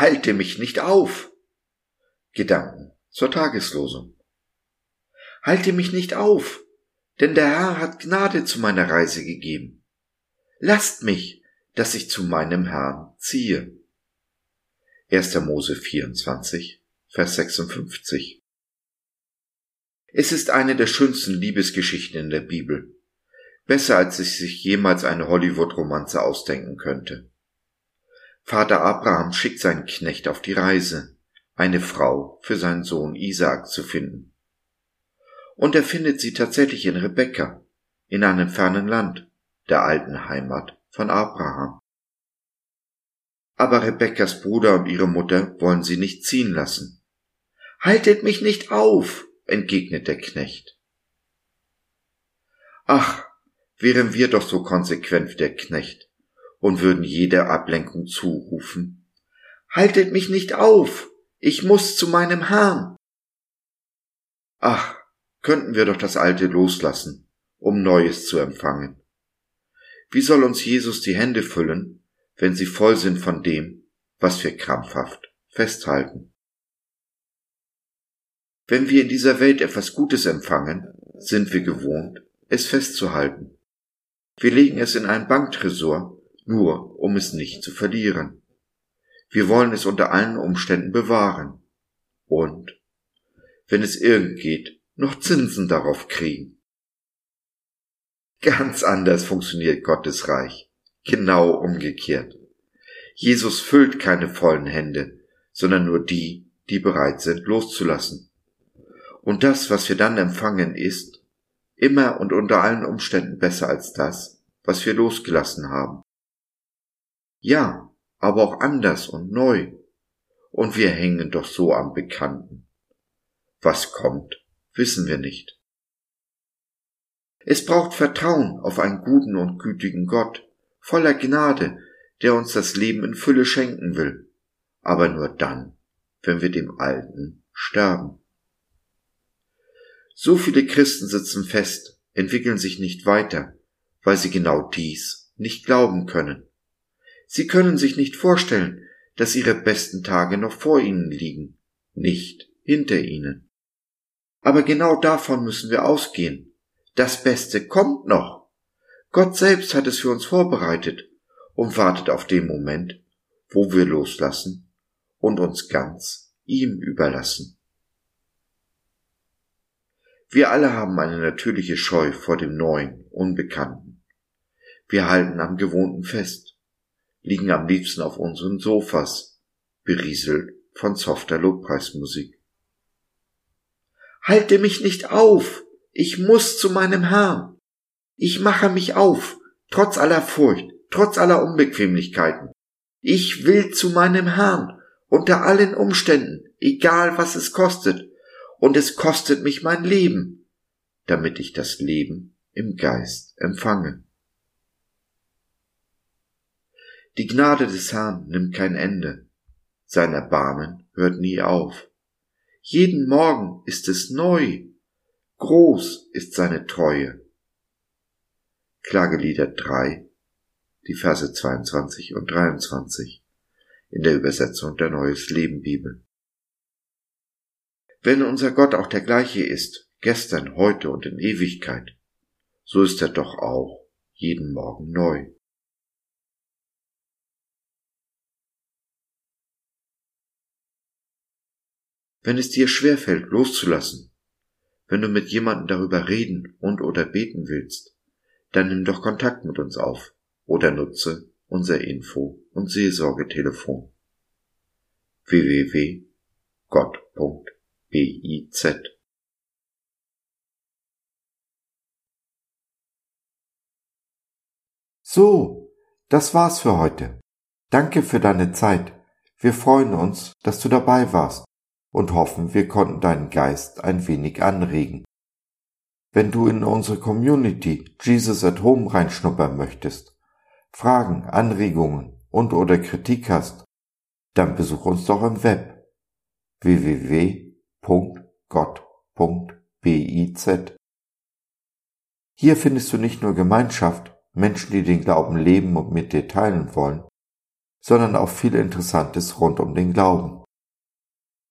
Halte mich nicht auf. Gedanken zur Tageslosung. Halte mich nicht auf, denn der Herr hat Gnade zu meiner Reise gegeben. Lasst mich, dass ich zu meinem Herrn ziehe. 1. Mose 24, Vers 56. Es ist eine der schönsten Liebesgeschichten in der Bibel. Besser als ich sich jemals eine Hollywood-Romanze ausdenken könnte. Vater Abraham schickt seinen Knecht auf die Reise, eine Frau für seinen Sohn Isaak zu finden. Und er findet sie tatsächlich in Rebekka, in einem fernen Land, der alten Heimat von Abraham. Aber Rebekkas Bruder und ihre Mutter wollen sie nicht ziehen lassen. Haltet mich nicht auf, entgegnet der Knecht. Ach, wären wir doch so konsequent wie der Knecht und würden jede Ablenkung zurufen. Haltet mich nicht auf, ich muss zu meinem Herrn. Ach, könnten wir doch das Alte loslassen, um Neues zu empfangen. Wie soll uns Jesus die Hände füllen, wenn sie voll sind von dem, was wir krampfhaft festhalten? Wenn wir in dieser Welt etwas Gutes empfangen, sind wir gewohnt, es festzuhalten. Wir legen es in einen Banktresor, nur um es nicht zu verlieren. Wir wollen es unter allen Umständen bewahren. Und, wenn es irgend geht, noch Zinsen darauf kriegen. Ganz anders funktioniert Gottes Reich. Genau umgekehrt. Jesus füllt keine vollen Hände, sondern nur die, die bereit sind loszulassen. Und das, was wir dann empfangen, ist immer und unter allen Umständen besser als das, was wir losgelassen haben. Ja, aber auch anders und neu. Und wir hängen doch so am Bekannten. Was kommt, wissen wir nicht. Es braucht Vertrauen auf einen guten und gütigen Gott, voller Gnade, der uns das Leben in Fülle schenken will, aber nur dann, wenn wir dem Alten sterben. So viele Christen sitzen fest, entwickeln sich nicht weiter, weil sie genau dies nicht glauben können. Sie können sich nicht vorstellen, dass ihre besten Tage noch vor ihnen liegen, nicht hinter ihnen. Aber genau davon müssen wir ausgehen. Das Beste kommt noch. Gott selbst hat es für uns vorbereitet und wartet auf den Moment, wo wir loslassen und uns ganz ihm überlassen. Wir alle haben eine natürliche Scheu vor dem Neuen, Unbekannten. Wir halten am Gewohnten fest, liegen am liebsten auf unseren Sofas, berieselt von softer Lobpreismusik. Halte mich nicht auf, ich muss zu meinem Herrn. Ich mache mich auf, trotz aller Furcht, trotz aller Unbequemlichkeiten. Ich will zu meinem Herrn, unter allen Umständen, egal was es kostet, und es kostet mich mein Leben, damit ich das Leben im Geist empfange. Die Gnade des Herrn nimmt kein Ende, sein Erbarmen hört nie auf. Jeden Morgen ist es neu, groß ist seine Treue. Klagelieder 3, die Verse 22 und 23 in der Übersetzung der Neues Leben Bibel. Wenn unser Gott auch der gleiche ist, gestern, heute und in Ewigkeit, so ist er doch auch jeden Morgen neu. Wenn es dir schwerfällt, loszulassen, wenn du mit jemandem darüber reden und oder beten willst, dann nimm doch Kontakt mit uns auf oder nutze unser Info- und Seelsorgetelefon www.gott.biz So, das war's für heute. Danke für deine Zeit. Wir freuen uns, dass du dabei warst und hoffen, wir konnten deinen Geist ein wenig anregen. Wenn du in unsere Community Jesus at Home reinschnuppern möchtest, Fragen, Anregungen und oder Kritik hast, dann besuch uns doch im Web www.gott.biz. Hier findest du nicht nur Gemeinschaft, Menschen, die den Glauben leben und mit dir teilen wollen, sondern auch viel Interessantes rund um den Glauben.